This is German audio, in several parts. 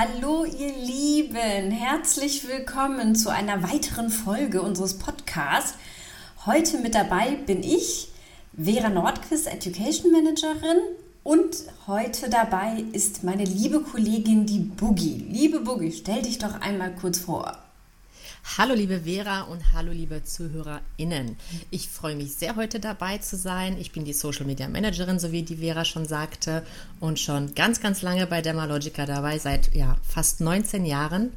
Hallo ihr Lieben, herzlich willkommen zu einer weiteren Folge unseres Podcasts. Heute mit dabei bin ich, Vera Nordquist, Education Managerin und heute dabei ist meine liebe Kollegin, die Boogie. Liebe Boogie, stell dich doch einmal kurz vor. Hallo liebe Vera und hallo liebe ZuhörerInnen. Ich freue mich sehr, heute dabei zu sein. Ich bin die Social Media Managerin, so wie die Vera schon sagte, und schon ganz, ganz lange bei Dermalogica dabei, seit ja, fast 19 Jahren.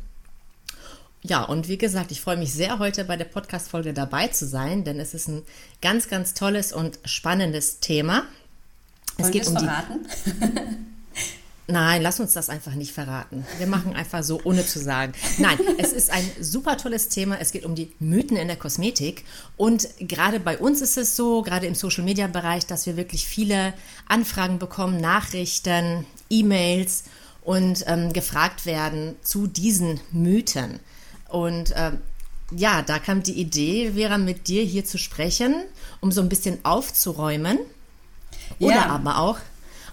Ja, und wie gesagt, ich freue mich sehr, heute bei der Podcast-Folge dabei zu sein, denn es ist ein ganz, ganz tolles und spannendes Thema. Es geht um verraten? die. Nein, lass uns das einfach nicht verraten. Wir machen einfach so, ohne zu sagen. Nein, es ist ein super tolles Thema. Es geht um die Mythen in der Kosmetik. Und gerade bei uns ist es so, gerade im Social-Media-Bereich, dass wir wirklich viele Anfragen bekommen, Nachrichten, E-Mails und ähm, gefragt werden zu diesen Mythen. Und ähm, ja, da kam die Idee, Vera, mit dir hier zu sprechen, um so ein bisschen aufzuräumen. Oder ja. aber auch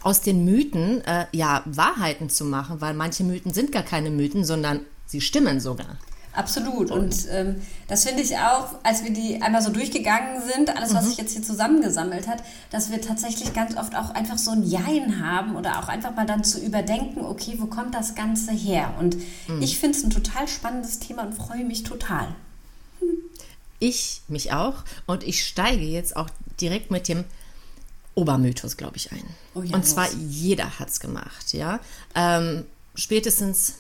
aus den Mythen äh, ja Wahrheiten zu machen, weil manche Mythen sind gar keine Mythen, sondern sie stimmen sogar. Absolut. Und ähm, das finde ich auch, als wir die einmal so durchgegangen sind, alles, was mhm. sich jetzt hier zusammengesammelt hat, dass wir tatsächlich ganz oft auch einfach so ein Jein haben oder auch einfach mal dann zu überdenken, okay, wo kommt das Ganze her? Und mhm. ich finde es ein total spannendes Thema und freue mich total. Ich mich auch. Und ich steige jetzt auch direkt mit dem Obermythos, glaube ich, ein. Oh ja, und zwar was? jeder hat es gemacht, ja. Ähm, spätestens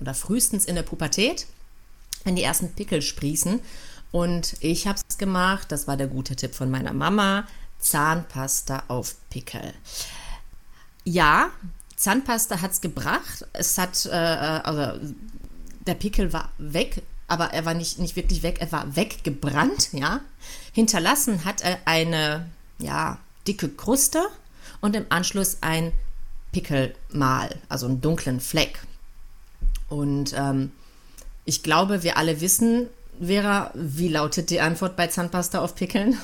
oder frühestens in der Pubertät, wenn die ersten Pickel sprießen. Und ich habe es gemacht, das war der gute Tipp von meiner Mama, Zahnpasta auf Pickel. Ja, Zahnpasta hat es gebracht. Es hat, äh, also der Pickel war weg, aber er war nicht, nicht wirklich weg, er war weggebrannt, ja. Hinterlassen hat er eine, ja, dicke Kruste und im Anschluss ein Pickelmal, also einen dunklen Fleck. Und ähm, ich glaube, wir alle wissen, Vera, wie lautet die Antwort bei Zahnpasta auf Pickeln?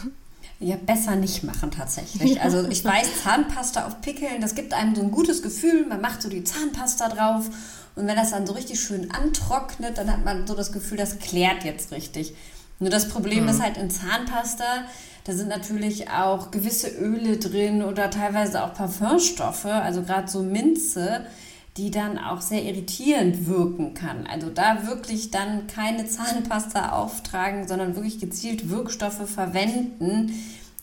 Ja, besser nicht machen tatsächlich. Also ich weiß, Zahnpasta auf Pickeln, das gibt einem so ein gutes Gefühl. Man macht so die Zahnpasta drauf und wenn das dann so richtig schön antrocknet, dann hat man so das Gefühl, das klärt jetzt richtig. Nur das Problem mhm. ist halt in Zahnpasta, da sind natürlich auch gewisse Öle drin oder teilweise auch Parfümstoffe, also gerade so Minze, die dann auch sehr irritierend wirken kann. Also da wirklich dann keine Zahnpasta auftragen, sondern wirklich gezielt Wirkstoffe verwenden.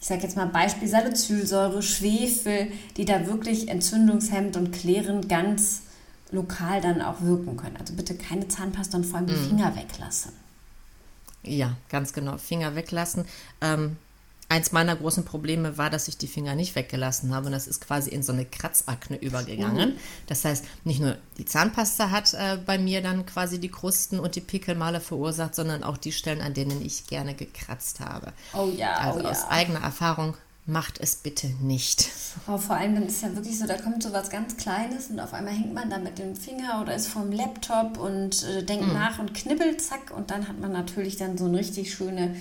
Ich sage jetzt mal Beispiel Salicylsäure, Schwefel, die da wirklich entzündungshemmend und klärend ganz lokal dann auch wirken können. Also bitte keine Zahnpasta und vor allem die mhm. Finger weglassen. Ja, ganz genau. Finger weglassen. Ähm, Eins meiner großen Probleme war, dass ich die Finger nicht weggelassen habe und das ist quasi in so eine Kratzakne übergegangen. Mhm. Das heißt, nicht nur die Zahnpasta hat äh, bei mir dann quasi die Krusten und die Pickelmale verursacht, sondern auch die Stellen, an denen ich gerne gekratzt habe. Oh ja. Also oh aus ja. eigener Erfahrung macht es bitte nicht. Oh, vor allem dann ist ja wirklich so, da kommt so was ganz Kleines und auf einmal hängt man da mit dem Finger oder ist vorm Laptop und äh, denkt mhm. nach und knibbelt, zack, und dann hat man natürlich dann so eine richtig schöne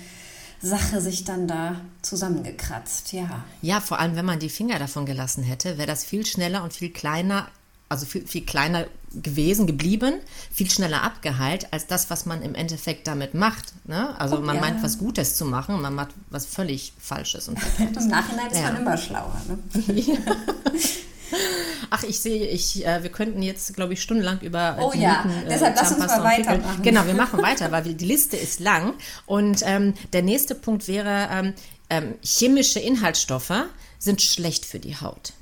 Sache sich dann da zusammengekratzt, ja. Ja, vor allem, wenn man die Finger davon gelassen hätte, wäre das viel schneller und viel kleiner, also viel, viel kleiner gewesen, geblieben, viel schneller abgeheilt, als das, was man im Endeffekt damit macht. Ne? Also oh, man ja. meint, was Gutes zu machen, man macht was völlig Falsches. Und Im Nachhinein ist ja. man immer schlauer. Ne? Ja. Ach, ich sehe, ich, äh, wir könnten jetzt, glaube ich, stundenlang über. Oh ja, Mythen, äh, deshalb lass uns mal weitermachen. Genau, wir machen weiter, weil wir, die Liste ist lang. Und ähm, der nächste Punkt wäre, ähm, ähm, chemische Inhaltsstoffe sind schlecht für die Haut.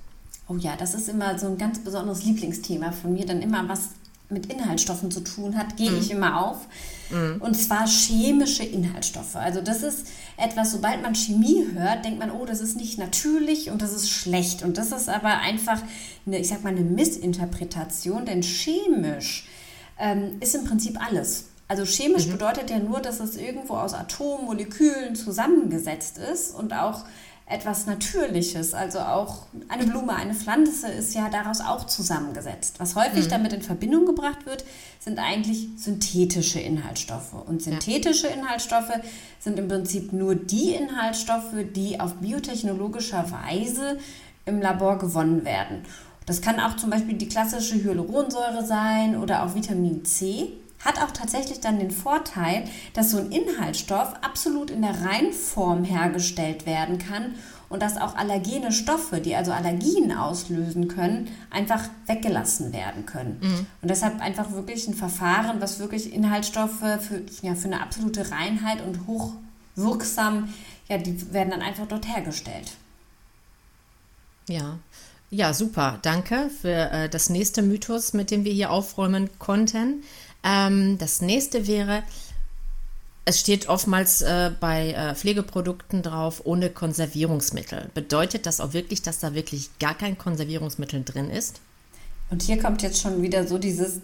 Oh ja, das ist immer so ein ganz besonderes Lieblingsthema von mir, dann immer was mit Inhaltsstoffen zu tun hat, gehe mhm. ich immer auf. Mhm. Und zwar chemische Inhaltsstoffe. Also das ist etwas, sobald man Chemie hört, denkt man, oh, das ist nicht natürlich und das ist schlecht. Und das ist aber einfach, eine, ich sag mal, eine Missinterpretation, denn chemisch ähm, ist im Prinzip alles. Also chemisch mhm. bedeutet ja nur, dass es irgendwo aus Atomen, Molekülen zusammengesetzt ist und auch etwas Natürliches. Also auch eine Blume, eine Pflanze ist ja daraus auch zusammengesetzt. Was häufig mhm. damit in Verbindung gebracht wird, sind eigentlich synthetische Inhaltsstoffe. Und synthetische ja. Inhaltsstoffe sind im Prinzip nur die Inhaltsstoffe, die auf biotechnologischer Weise im Labor gewonnen werden. Das kann auch zum Beispiel die klassische Hyaluronsäure sein oder auch Vitamin C hat auch tatsächlich dann den Vorteil, dass so ein Inhaltsstoff absolut in der Reinform hergestellt werden kann und dass auch allergene Stoffe, die also Allergien auslösen können, einfach weggelassen werden können. Mhm. Und deshalb einfach wirklich ein Verfahren, was wirklich Inhaltsstoffe für, ja, für eine absolute Reinheit und hochwirksam, ja, die werden dann einfach dort hergestellt. Ja, ja, super. Danke für äh, das nächste Mythos, mit dem wir hier aufräumen konnten. Ähm, das nächste wäre, es steht oftmals äh, bei äh, Pflegeprodukten drauf, ohne Konservierungsmittel. Bedeutet das auch wirklich, dass da wirklich gar kein Konservierungsmittel drin ist? Und hier kommt jetzt schon wieder so dieses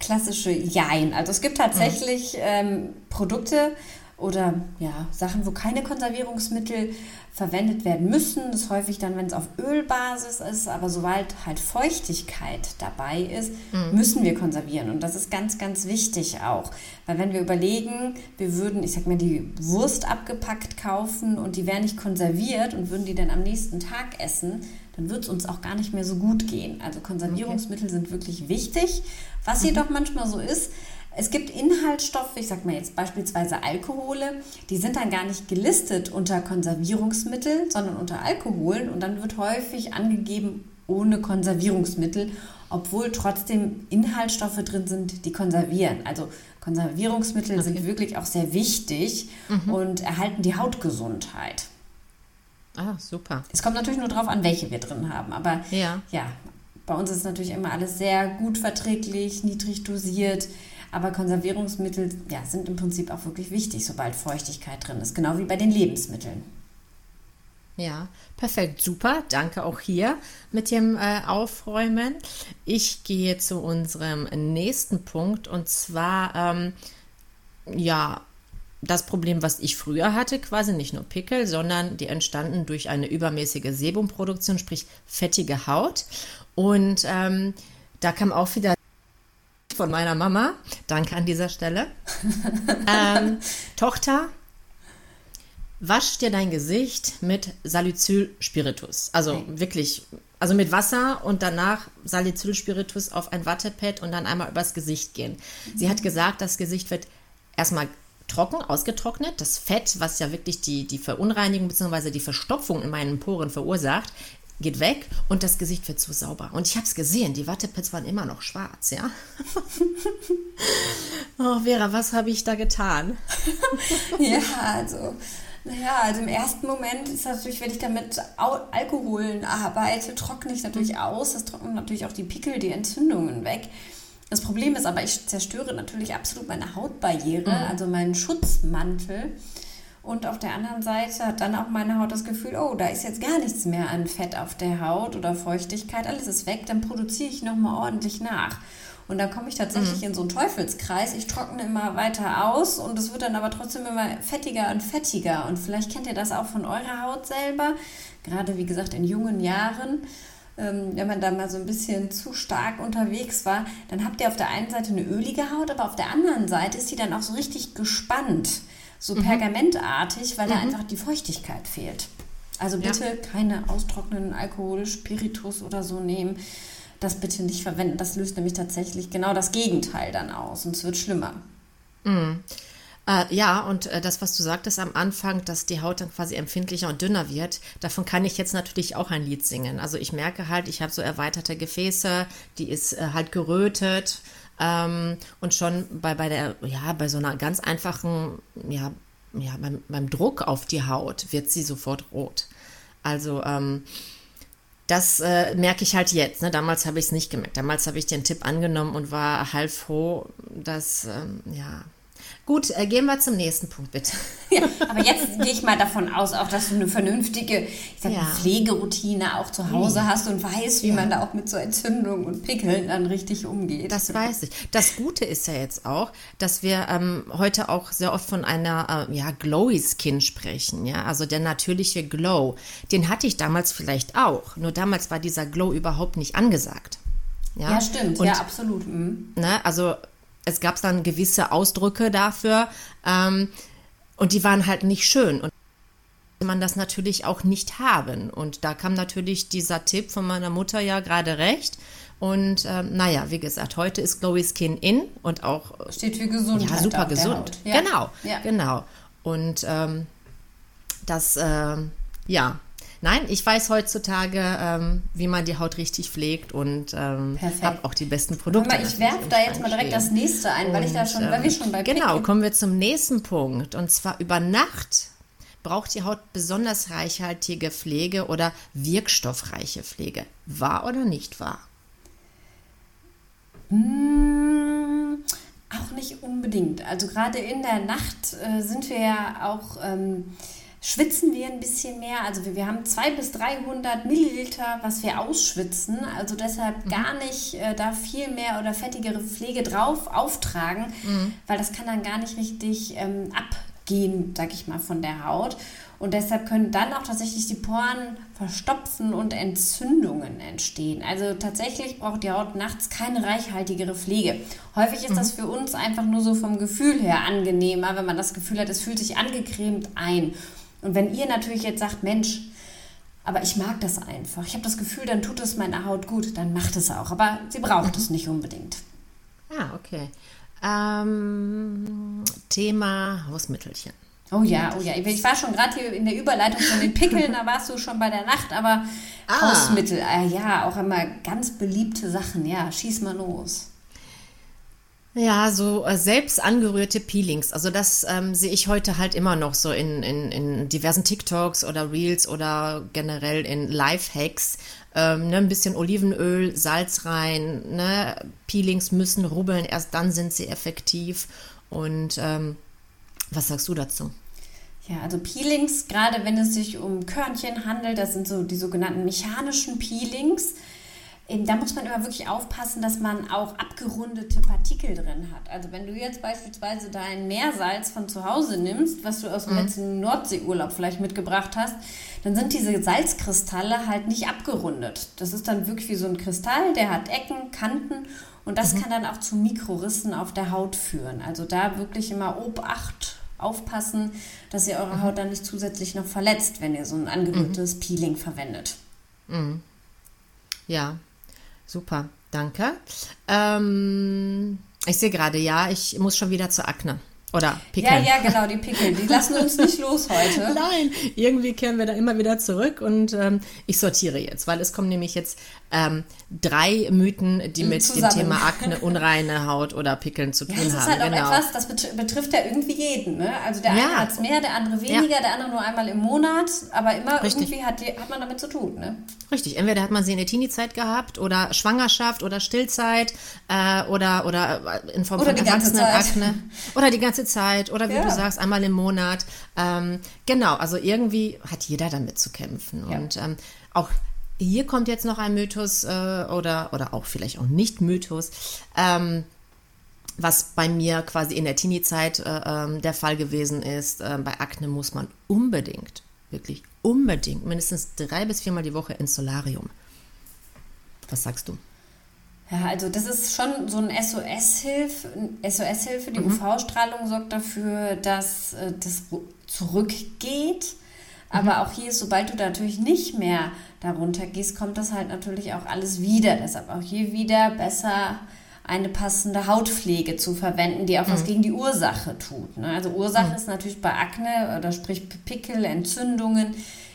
klassische Jein. Also es gibt tatsächlich mhm. ähm, Produkte, oder ja, Sachen, wo keine Konservierungsmittel verwendet werden müssen. Das ist häufig dann, wenn es auf Ölbasis ist, aber sobald halt Feuchtigkeit dabei ist, mhm. müssen wir konservieren. Und das ist ganz, ganz wichtig auch. Weil wenn wir überlegen, wir würden, ich sag mal, die Wurst abgepackt kaufen und die wäre nicht konserviert und würden die dann am nächsten Tag essen, dann wird es uns auch gar nicht mehr so gut gehen. Also Konservierungsmittel okay. sind wirklich wichtig. Was mhm. jedoch manchmal so ist, es gibt Inhaltsstoffe, ich sage mal jetzt beispielsweise Alkohole, die sind dann gar nicht gelistet unter Konservierungsmittel, sondern unter Alkoholen und dann wird häufig angegeben ohne Konservierungsmittel, obwohl trotzdem Inhaltsstoffe drin sind, die konservieren. Also Konservierungsmittel okay. sind wirklich auch sehr wichtig mhm. und erhalten die Hautgesundheit. Ah, super. Es kommt natürlich nur darauf an, welche wir drin haben. Aber ja, ja bei uns ist natürlich immer alles sehr gut verträglich, niedrig dosiert. Aber Konservierungsmittel ja, sind im Prinzip auch wirklich wichtig, sobald Feuchtigkeit drin ist, genau wie bei den Lebensmitteln. Ja, perfekt, super. Danke auch hier mit dem äh, Aufräumen. Ich gehe zu unserem nächsten Punkt und zwar, ähm, ja, das Problem, was ich früher hatte, quasi nicht nur Pickel, sondern die entstanden durch eine übermäßige Sebumproduktion, sprich fettige Haut. Und ähm, da kam auch wieder von meiner Mama. Danke an dieser Stelle. ähm, Tochter, wasch dir dein Gesicht mit Salicylspiritus. Also okay. wirklich, also mit Wasser und danach Salicylspiritus auf ein Wattepad und dann einmal übers Gesicht gehen. Mhm. Sie hat gesagt, das Gesicht wird erstmal trocken, ausgetrocknet. Das Fett, was ja wirklich die, die Verunreinigung bzw. die Verstopfung in meinen Poren verursacht, geht weg und das Gesicht wird so sauber. Und ich habe es gesehen, die Wattepads waren immer noch schwarz, ja. oh, Vera, was habe ich da getan? ja, also, naja, also im ersten Moment ist natürlich, wenn ich damit Alkoholen arbeite, trockne ich natürlich mhm. aus. Das trocknet natürlich auch die Pickel, die Entzündungen weg. Das Problem ist aber, ich zerstöre natürlich absolut meine Hautbarriere, mhm. also meinen Schutzmantel. Und auf der anderen Seite hat dann auch meine Haut das Gefühl, oh, da ist jetzt gar nichts mehr an Fett auf der Haut oder Feuchtigkeit, alles ist weg, dann produziere ich nochmal ordentlich nach. Und dann komme ich tatsächlich mhm. in so einen Teufelskreis. Ich trockne immer weiter aus und es wird dann aber trotzdem immer fettiger und fettiger. Und vielleicht kennt ihr das auch von eurer Haut selber, gerade wie gesagt in jungen Jahren. Ähm, wenn man da mal so ein bisschen zu stark unterwegs war, dann habt ihr auf der einen Seite eine ölige Haut, aber auf der anderen Seite ist die dann auch so richtig gespannt so mhm. pergamentartig, weil mhm. da einfach die Feuchtigkeit fehlt. Also bitte ja. keine austrocknenden Alkohol, Spiritus oder so nehmen. Das bitte nicht verwenden. Das löst nämlich tatsächlich genau das Gegenteil dann aus und es wird schlimmer. Mhm. Äh, ja, und äh, das, was du sagtest am Anfang, dass die Haut dann quasi empfindlicher und dünner wird, davon kann ich jetzt natürlich auch ein Lied singen. Also ich merke halt, ich habe so erweiterte Gefäße, die ist äh, halt gerötet. Ähm, und schon bei, bei der, ja, bei so einer ganz einfachen, ja, ja, beim, beim Druck auf die Haut wird sie sofort rot. Also, ähm, das äh, merke ich halt jetzt. Ne? Damals habe ich es nicht gemerkt. Damals habe ich den Tipp angenommen und war halb froh, dass, ähm, ja, Gut, äh, gehen wir zum nächsten Punkt, bitte. Ja, aber jetzt gehe ich mal davon aus, auch dass du eine vernünftige ich sag, ja. Pflegeroutine auch zu Hause hast und weißt, wie ja. man da auch mit so Entzündungen und Pickeln dann richtig umgeht. Das weiß ich. Das Gute ist ja jetzt auch, dass wir ähm, heute auch sehr oft von einer äh, ja, glowy Skin sprechen. Ja? Also der natürliche Glow, den hatte ich damals vielleicht auch. Nur damals war dieser Glow überhaupt nicht angesagt. Ja, ja stimmt. Und, ja, absolut. Mhm. Ne, also es gab dann gewisse Ausdrücke dafür ähm, und die waren halt nicht schön. Und man das natürlich auch nicht haben. Und da kam natürlich dieser Tipp von meiner Mutter ja gerade recht. Und ähm, naja, wie gesagt, heute ist Glowy Skin in und auch steht für Gesundheit. Ja, super gesund. Ja. Genau, ja. genau. Und ähm, das, äh, ja, Nein, ich weiß heutzutage, ähm, wie man die Haut richtig pflegt und ähm, habe auch die besten Produkte. Mal, ich werfe da jetzt mal direkt das nächste ein, weil ich da schon, weil wir schon bei Genau, Picken. kommen wir zum nächsten Punkt und zwar über Nacht braucht die Haut besonders reichhaltige Pflege oder wirkstoffreiche Pflege. Wahr oder nicht wahr? Mmh, auch nicht unbedingt. Also gerade in der Nacht äh, sind wir ja auch ähm, schwitzen wir ein bisschen mehr. Also wir, wir haben 200 bis 300 Milliliter, was wir ausschwitzen. Also deshalb mhm. gar nicht äh, da viel mehr oder fettigere Pflege drauf auftragen, mhm. weil das kann dann gar nicht richtig ähm, abgehen, sag ich mal, von der Haut. Und deshalb können dann auch tatsächlich die Poren verstopfen und Entzündungen entstehen. Also tatsächlich braucht die Haut nachts keine reichhaltigere Pflege. Häufig ist mhm. das für uns einfach nur so vom Gefühl her angenehmer, wenn man das Gefühl hat, es fühlt sich angecremt ein. Und wenn ihr natürlich jetzt sagt, Mensch, aber ich mag das einfach, ich habe das Gefühl, dann tut es meiner Haut gut, dann macht es auch. Aber sie braucht mhm. es nicht unbedingt. Ah, okay. Ähm, Thema Hausmittelchen. Oh ja, oh ja. Ich war schon gerade hier in der Überleitung von den Pickeln, da warst du schon bei der Nacht, aber ah. Hausmittel, äh, ja, auch immer ganz beliebte Sachen. Ja, schieß mal los. Ja, so äh, selbst angerührte Peelings. Also das ähm, sehe ich heute halt immer noch so in, in, in diversen TikToks oder Reels oder generell in Lifehacks. Ähm, ne, ein bisschen Olivenöl, Salz rein. Ne? Peelings müssen rubbeln, erst dann sind sie effektiv. Und ähm, was sagst du dazu? Ja, also Peelings, gerade wenn es sich um Körnchen handelt, das sind so die sogenannten mechanischen Peelings da muss man immer wirklich aufpassen, dass man auch abgerundete Partikel drin hat. Also wenn du jetzt beispielsweise dein Meersalz von zu Hause nimmst, was du aus dem mhm. letzten Nordseeurlaub vielleicht mitgebracht hast, dann sind diese Salzkristalle halt nicht abgerundet. Das ist dann wirklich wie so ein Kristall, der hat Ecken, Kanten und das mhm. kann dann auch zu Mikrorissen auf der Haut führen. Also da wirklich immer Obacht aufpassen, dass ihr eure mhm. Haut dann nicht zusätzlich noch verletzt, wenn ihr so ein angerührtes mhm. Peeling verwendet. Mhm. Ja, Super, danke. Ähm, ich sehe gerade, ja, ich muss schon wieder zur Akne. Oder Pickeln. Ja, ja, genau, die Pickel. Die lassen uns nicht los heute. Nein, irgendwie kehren wir da immer wieder zurück und ähm, ich sortiere jetzt, weil es kommen nämlich jetzt ähm, drei Mythen, die mit Zusammen. dem Thema Akne, unreine Haut oder Pickeln zu tun haben. Das ist halt auch genau. etwas, das betrifft ja irgendwie jeden. Ne? Also der eine ja. hat es mehr, der andere weniger, ja. der andere nur einmal im Monat, aber immer Richtig. irgendwie hat, die, hat man damit zu tun. Ne? Richtig, entweder hat man sie in der Teenie-Zeit gehabt oder Schwangerschaft oder Stillzeit äh, oder, oder in Form oder von Erwachsenenakne. Oder die ganze Zeit oder wie ja. du sagst, einmal im Monat. Ähm, genau, also irgendwie hat jeder damit zu kämpfen. Und ähm, auch hier kommt jetzt noch ein Mythos äh, oder, oder auch vielleicht auch nicht Mythos, ähm, was bei mir quasi in der Teenie-Zeit äh, ähm, der Fall gewesen ist. Äh, bei Akne muss man unbedingt, wirklich unbedingt, mindestens drei bis viermal die Woche ins Solarium. Was sagst du? Ja, also das ist schon so ein SOS-Hilfe. SOS-Hilfe. Die mhm. UV-Strahlung sorgt dafür, dass äh, das zurückgeht. Aber auch hier, sobald du da natürlich nicht mehr darunter gehst, kommt das halt natürlich auch alles wieder. Deshalb auch hier wieder besser eine passende Hautpflege zu verwenden, die auch mhm. was gegen die Ursache tut. Ne? Also Ursache mhm. ist natürlich bei Akne oder sprich Pickel, Entzündungen,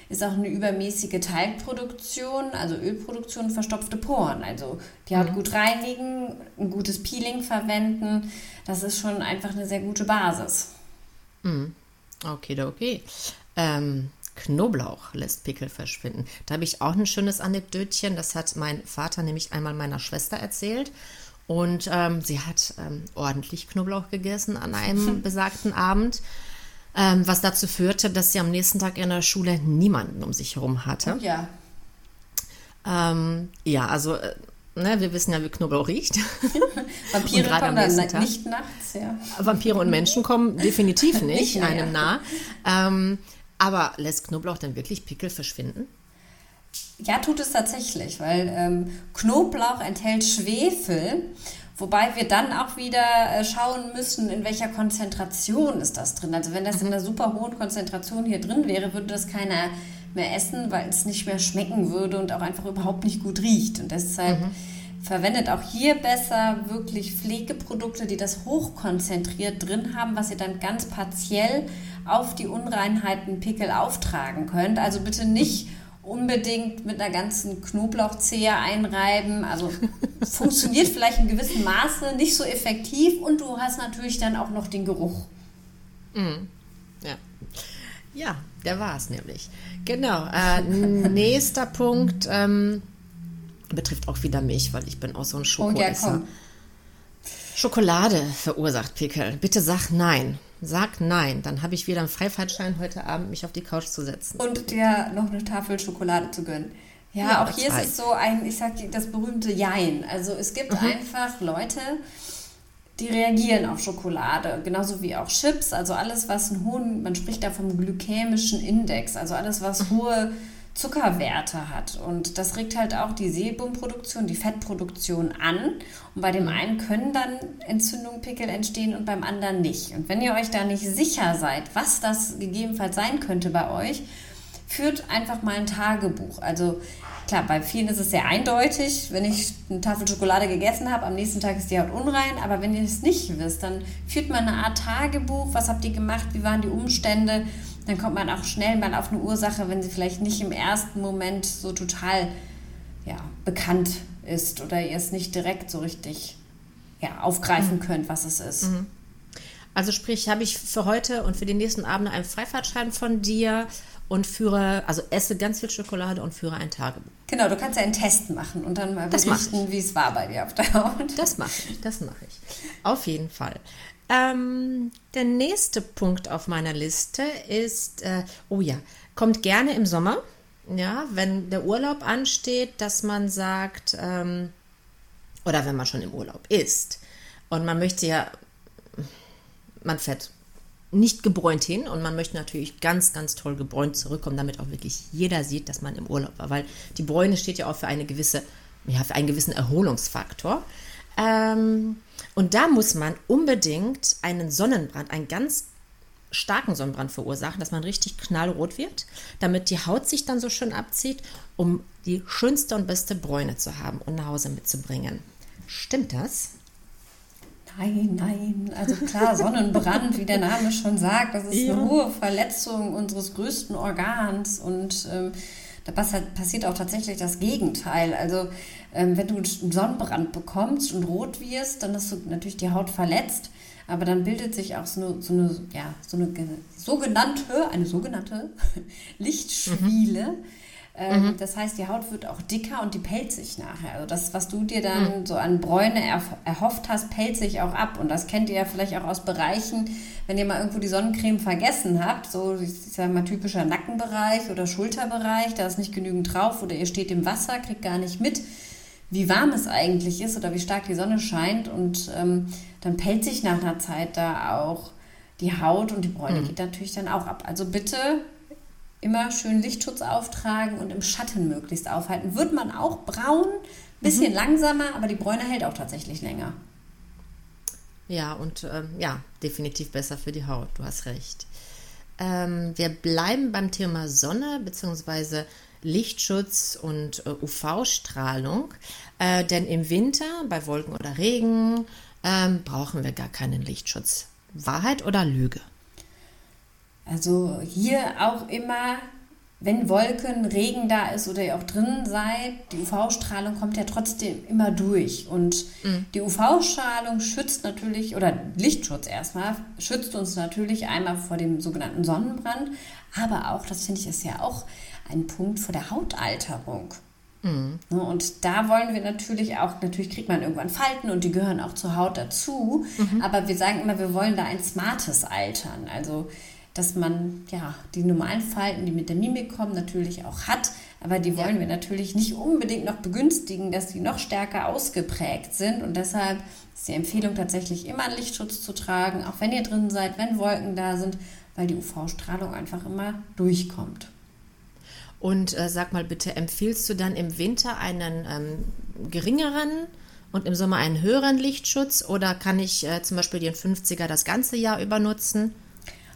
ist auch eine übermäßige Teigproduktion, also Ölproduktion, verstopfte Poren. Also die Haut mhm. gut reinigen, ein gutes Peeling verwenden, das ist schon einfach eine sehr gute Basis. Okay, okay. Ähm, Knoblauch lässt Pickel verschwinden. Da habe ich auch ein schönes Anekdötchen. Das hat mein Vater nämlich einmal meiner Schwester erzählt. Und ähm, sie hat ähm, ordentlich Knoblauch gegessen an einem besagten Abend, ähm, was dazu führte, dass sie am nächsten Tag in der Schule niemanden um sich herum hatte. Oh, ja. Ähm, ja, also äh, ne, wir wissen ja, wie Knoblauch riecht. Vampire kommen dann nicht nachts, ja. Vampire und Menschen kommen definitiv nicht, nicht einem nah. Aber lässt Knoblauch dann wirklich Pickel verschwinden? Ja, tut es tatsächlich, weil ähm, Knoblauch enthält Schwefel, wobei wir dann auch wieder äh, schauen müssen, in welcher Konzentration ist das drin. Also wenn das in einer super hohen Konzentration hier drin wäre, würde das keiner mehr essen, weil es nicht mehr schmecken würde und auch einfach überhaupt nicht gut riecht. Und deshalb mhm. verwendet auch hier besser wirklich Pflegeprodukte, die das hochkonzentriert drin haben, was ihr dann ganz partiell auf die Unreinheiten Pickel auftragen könnt. Also bitte nicht unbedingt mit einer ganzen Knoblauchzehe einreiben. Also funktioniert vielleicht in gewissem Maße, nicht so effektiv und du hast natürlich dann auch noch den Geruch. Mhm. Ja. Ja, der war es nämlich. Genau. Äh, nächster Punkt ähm, betrifft auch wieder mich, weil ich bin auch so ein Schokoesser. Oh, ja, Schokolade verursacht Pickel. Bitte sag nein. Sag nein, dann habe ich wieder einen Freifahrtschein heute Abend, mich auf die Couch zu setzen. Und dir noch eine Tafel Schokolade zu gönnen. Ja, ja auch hier zwei. ist es so ein, ich sage das berühmte Jein. Also es gibt mhm. einfach Leute, die reagieren auf Schokolade, genauso wie auch Chips, also alles, was einen hohen, man spricht da vom glykämischen Index, also alles, was mhm. hohe Zuckerwerte hat. Und das regt halt auch die Sebumproduktion, die Fettproduktion an. Und bei dem einen können dann Entzündungen, Pickel entstehen und beim anderen nicht. Und wenn ihr euch da nicht sicher seid, was das gegebenenfalls sein könnte bei euch, führt einfach mal ein Tagebuch. Also klar, bei vielen ist es sehr eindeutig. Wenn ich eine Tafel Schokolade gegessen habe, am nächsten Tag ist die Haut unrein. Aber wenn ihr es nicht wisst, dann führt man eine Art Tagebuch. Was habt ihr gemacht? Wie waren die Umstände? Dann kommt man auch schnell mal auf eine Ursache, wenn sie vielleicht nicht im ersten Moment so total ja, bekannt ist oder ihr es nicht direkt so richtig ja, aufgreifen mhm. könnt, was es ist. Mhm. Also sprich, habe ich für heute und für den nächsten Abend einen Freifahrtschein von dir und führe, also esse ganz viel Schokolade und führe ein Tagebuch. Genau, du kannst ja einen Test machen und dann mal berichten, wie es war bei dir auf der Haut. Das mache ich, das mache ich. Auf jeden Fall. Ähm, der nächste Punkt auf meiner Liste ist, äh, oh ja, kommt gerne im Sommer. Ja, wenn der Urlaub ansteht, dass man sagt, ähm, oder wenn man schon im Urlaub ist und man möchte ja, man fährt nicht gebräunt hin und man möchte natürlich ganz, ganz toll gebräunt zurückkommen, damit auch wirklich jeder sieht, dass man im Urlaub war, weil die Bräune steht ja auch für eine gewisse, ja, für einen gewissen Erholungsfaktor. Ähm, und da muss man unbedingt einen Sonnenbrand, einen ganz starken Sonnenbrand verursachen, dass man richtig knallrot wird, damit die Haut sich dann so schön abzieht, um die schönste und beste Bräune zu haben und nach Hause mitzubringen. Stimmt das? Nein, nein. Also klar, Sonnenbrand, wie der Name schon sagt, das ist ja. eine hohe Verletzung unseres größten Organs und ähm, da passiert auch tatsächlich das Gegenteil. Also ähm, wenn du einen Sonnenbrand bekommst und rot wirst, dann hast du natürlich die Haut verletzt, aber dann bildet sich auch so eine, so eine, ja, so eine sogenannte, eine sogenannte Lichtschwiele. Mhm mhm. Das heißt, die Haut wird auch dicker und die pellt sich nachher. Also das, was du dir dann mhm. so an Bräune erhofft hast, pellt sich auch ab. Und das kennt ihr ja vielleicht auch aus Bereichen, wenn ihr mal irgendwo die Sonnencreme vergessen habt, so ich sag mal typischer Nackenbereich oder Schulterbereich, da ist nicht genügend drauf oder ihr steht im Wasser, kriegt gar nicht mit, wie warm es eigentlich ist oder wie stark die Sonne scheint. Und ähm, dann pellt sich nach einer Zeit da auch die Haut und die Bräune mhm. geht natürlich dann auch ab. Also bitte immer schön Lichtschutz auftragen und im Schatten möglichst aufhalten. Wird man auch braun, bisschen mhm. langsamer, aber die Bräune hält auch tatsächlich länger. Ja, und ähm, ja, definitiv besser für die Haut, du hast recht. Ähm, wir bleiben beim Thema Sonne bzw. Lichtschutz und äh, UV-Strahlung, äh, denn im Winter bei Wolken oder Regen ähm, brauchen wir gar keinen Lichtschutz. Wahrheit oder Lüge? Also hier auch immer, wenn Wolken, Regen da ist oder ihr auch drin seid, die UV-Strahlung kommt ja trotzdem immer durch. Und mhm. die UV-Strahlung schützt natürlich, oder Lichtschutz erstmal, schützt uns natürlich einmal vor dem sogenannten Sonnenbrand, aber auch, das finde ich ist ja auch ein Punkt vor der Hautalterung. Mhm. Und da wollen wir natürlich auch, natürlich kriegt man irgendwann Falten und die gehören auch zur Haut dazu. Mhm. Aber wir sagen immer, wir wollen da ein smartes Altern. Also, dass man ja die normalen Falten, die mit der Mimik kommen, natürlich auch hat. Aber die wollen ja. wir natürlich nicht unbedingt noch begünstigen, dass die noch stärker ausgeprägt sind. Und deshalb ist die Empfehlung tatsächlich immer einen Lichtschutz zu tragen, auch wenn ihr drin seid, wenn Wolken da sind, weil die UV-Strahlung einfach immer durchkommt. Und äh, sag mal bitte, empfiehlst du dann im Winter einen ähm, geringeren und im Sommer einen höheren Lichtschutz oder kann ich äh, zum Beispiel den 50er das ganze Jahr über nutzen?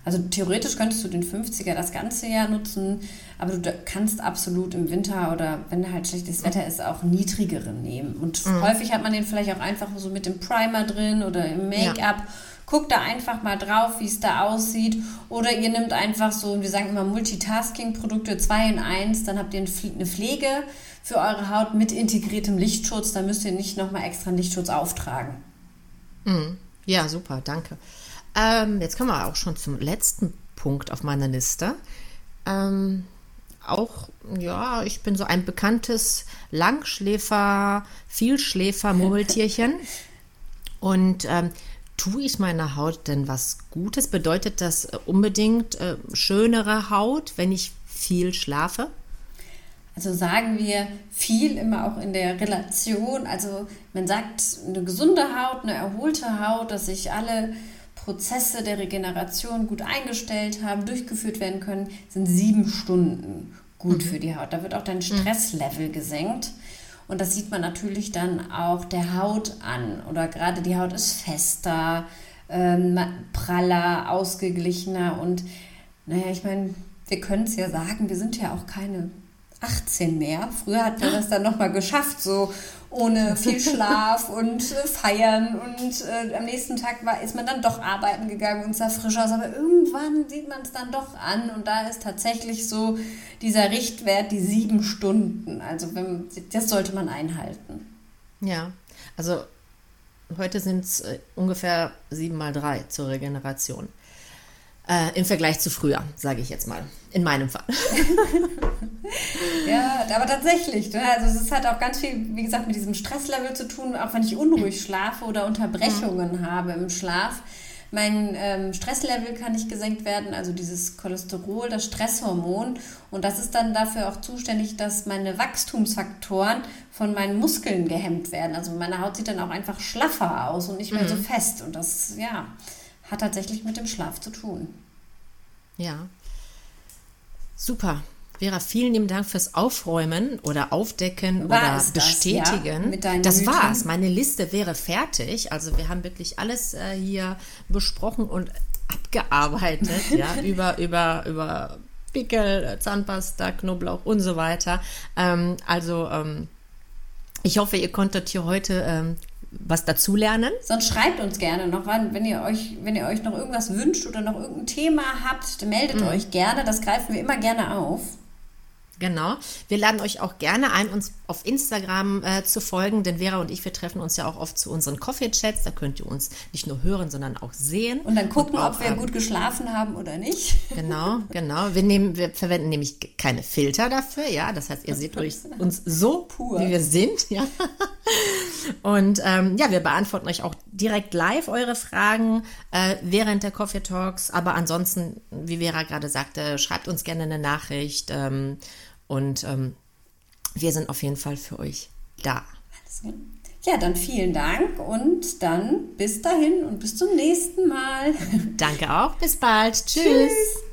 Also theoretisch könntest du den 50er das ganze Jahr nutzen, aber du kannst absolut im Winter oder wenn halt schlechtes Wetter ist, auch niedrigeren nehmen. Und mhm. häufig hat man den vielleicht auch einfach so mit dem Primer drin oder im Make-up. Ja Guckt da einfach mal drauf, wie es da aussieht. Oder ihr nehmt einfach so, wir sagen immer Multitasking-Produkte 2 in 1, dann habt ihr eine Pflege für eure Haut mit integriertem Lichtschutz. Da müsst ihr nicht nochmal extra einen Lichtschutz auftragen. Mhm. Ja, super, danke. Ähm, jetzt kommen wir auch schon zum letzten Punkt auf meiner Liste. Ähm, auch, ja, ich bin so ein bekanntes Langschläfer, Vielschläfer, Murmeltierchen. Und ähm, tue ich meiner Haut denn was Gutes? Bedeutet das unbedingt äh, schönere Haut, wenn ich viel schlafe? Also sagen wir viel immer auch in der Relation. Also man sagt eine gesunde Haut, eine erholte Haut, dass sich alle Prozesse der Regeneration gut eingestellt haben, durchgeführt werden können, sind sieben Stunden gut mhm. für die Haut. Da wird auch dein mhm. Stresslevel gesenkt. Und das sieht man natürlich dann auch der Haut an. Oder gerade die Haut ist fester, ähm, praller, ausgeglichener. Und naja, ich meine, wir können es ja sagen, wir sind ja auch keine 18 mehr. Früher hat man das dann nochmal geschafft, so ohne viel Schlaf und äh, Feiern. Und äh, am nächsten Tag war, ist man dann doch arbeiten gegangen und sah frisch aus. Aber irgendwann sieht man es dann doch an. Und da ist tatsächlich so dieser Richtwert, die sieben Stunden. Also wenn, das sollte man einhalten. Ja, also heute sind es äh, ungefähr sieben mal drei zur Regeneration. Äh, Im Vergleich zu früher, sage ich jetzt mal. In meinem Fall. ja, aber tatsächlich. Ne? Also es hat auch ganz viel, wie gesagt, mit diesem Stresslevel zu tun, auch wenn ich unruhig schlafe oder Unterbrechungen mhm. habe im Schlaf. Mein ähm, Stresslevel kann nicht gesenkt werden, also dieses Cholesterol, das Stresshormon. Und das ist dann dafür auch zuständig, dass meine Wachstumsfaktoren von meinen Muskeln gehemmt werden. Also meine Haut sieht dann auch einfach schlaffer aus und nicht mehr mhm. so fest. Und das, ja, hat tatsächlich mit dem Schlaf zu tun. Ja. Super. Vera, vielen lieben Dank fürs Aufräumen oder Aufdecken War oder bestätigen. Das, ja? das war's. Meine Liste wäre fertig. Also wir haben wirklich alles äh, hier besprochen und abgearbeitet, ja, über, über, über Pickel, Zahnpasta, Knoblauch und so weiter. Ähm, also ähm, ich hoffe, ihr konntet hier heute ähm, was dazulernen. Sonst schreibt uns gerne noch, wenn ihr euch, wenn ihr euch noch irgendwas wünscht oder noch irgendein Thema habt, meldet mhm. euch gerne. Das greifen wir immer gerne auf. Genau. Wir laden euch auch gerne ein, uns auf Instagram äh, zu folgen, denn Vera und ich, wir treffen uns ja auch oft zu unseren Coffee-Chats. Da könnt ihr uns nicht nur hören, sondern auch sehen. Und dann gucken, und auch, ob wir ähm, gut geschlafen haben oder nicht. Genau, genau. Wir, nehmen, wir verwenden nämlich keine Filter dafür, ja. Das heißt, ihr seht euch uns so pur, wie wir sind, ja. Und ähm, ja, wir beantworten euch auch direkt live eure Fragen äh, während der Coffee Talks. Aber ansonsten, wie Vera gerade sagte, schreibt uns gerne eine Nachricht. Ähm, und ähm, wir sind auf jeden Fall für euch da. Ja, dann vielen Dank und dann bis dahin und bis zum nächsten Mal. Danke auch. Bis bald. Tschüss. Tschüss.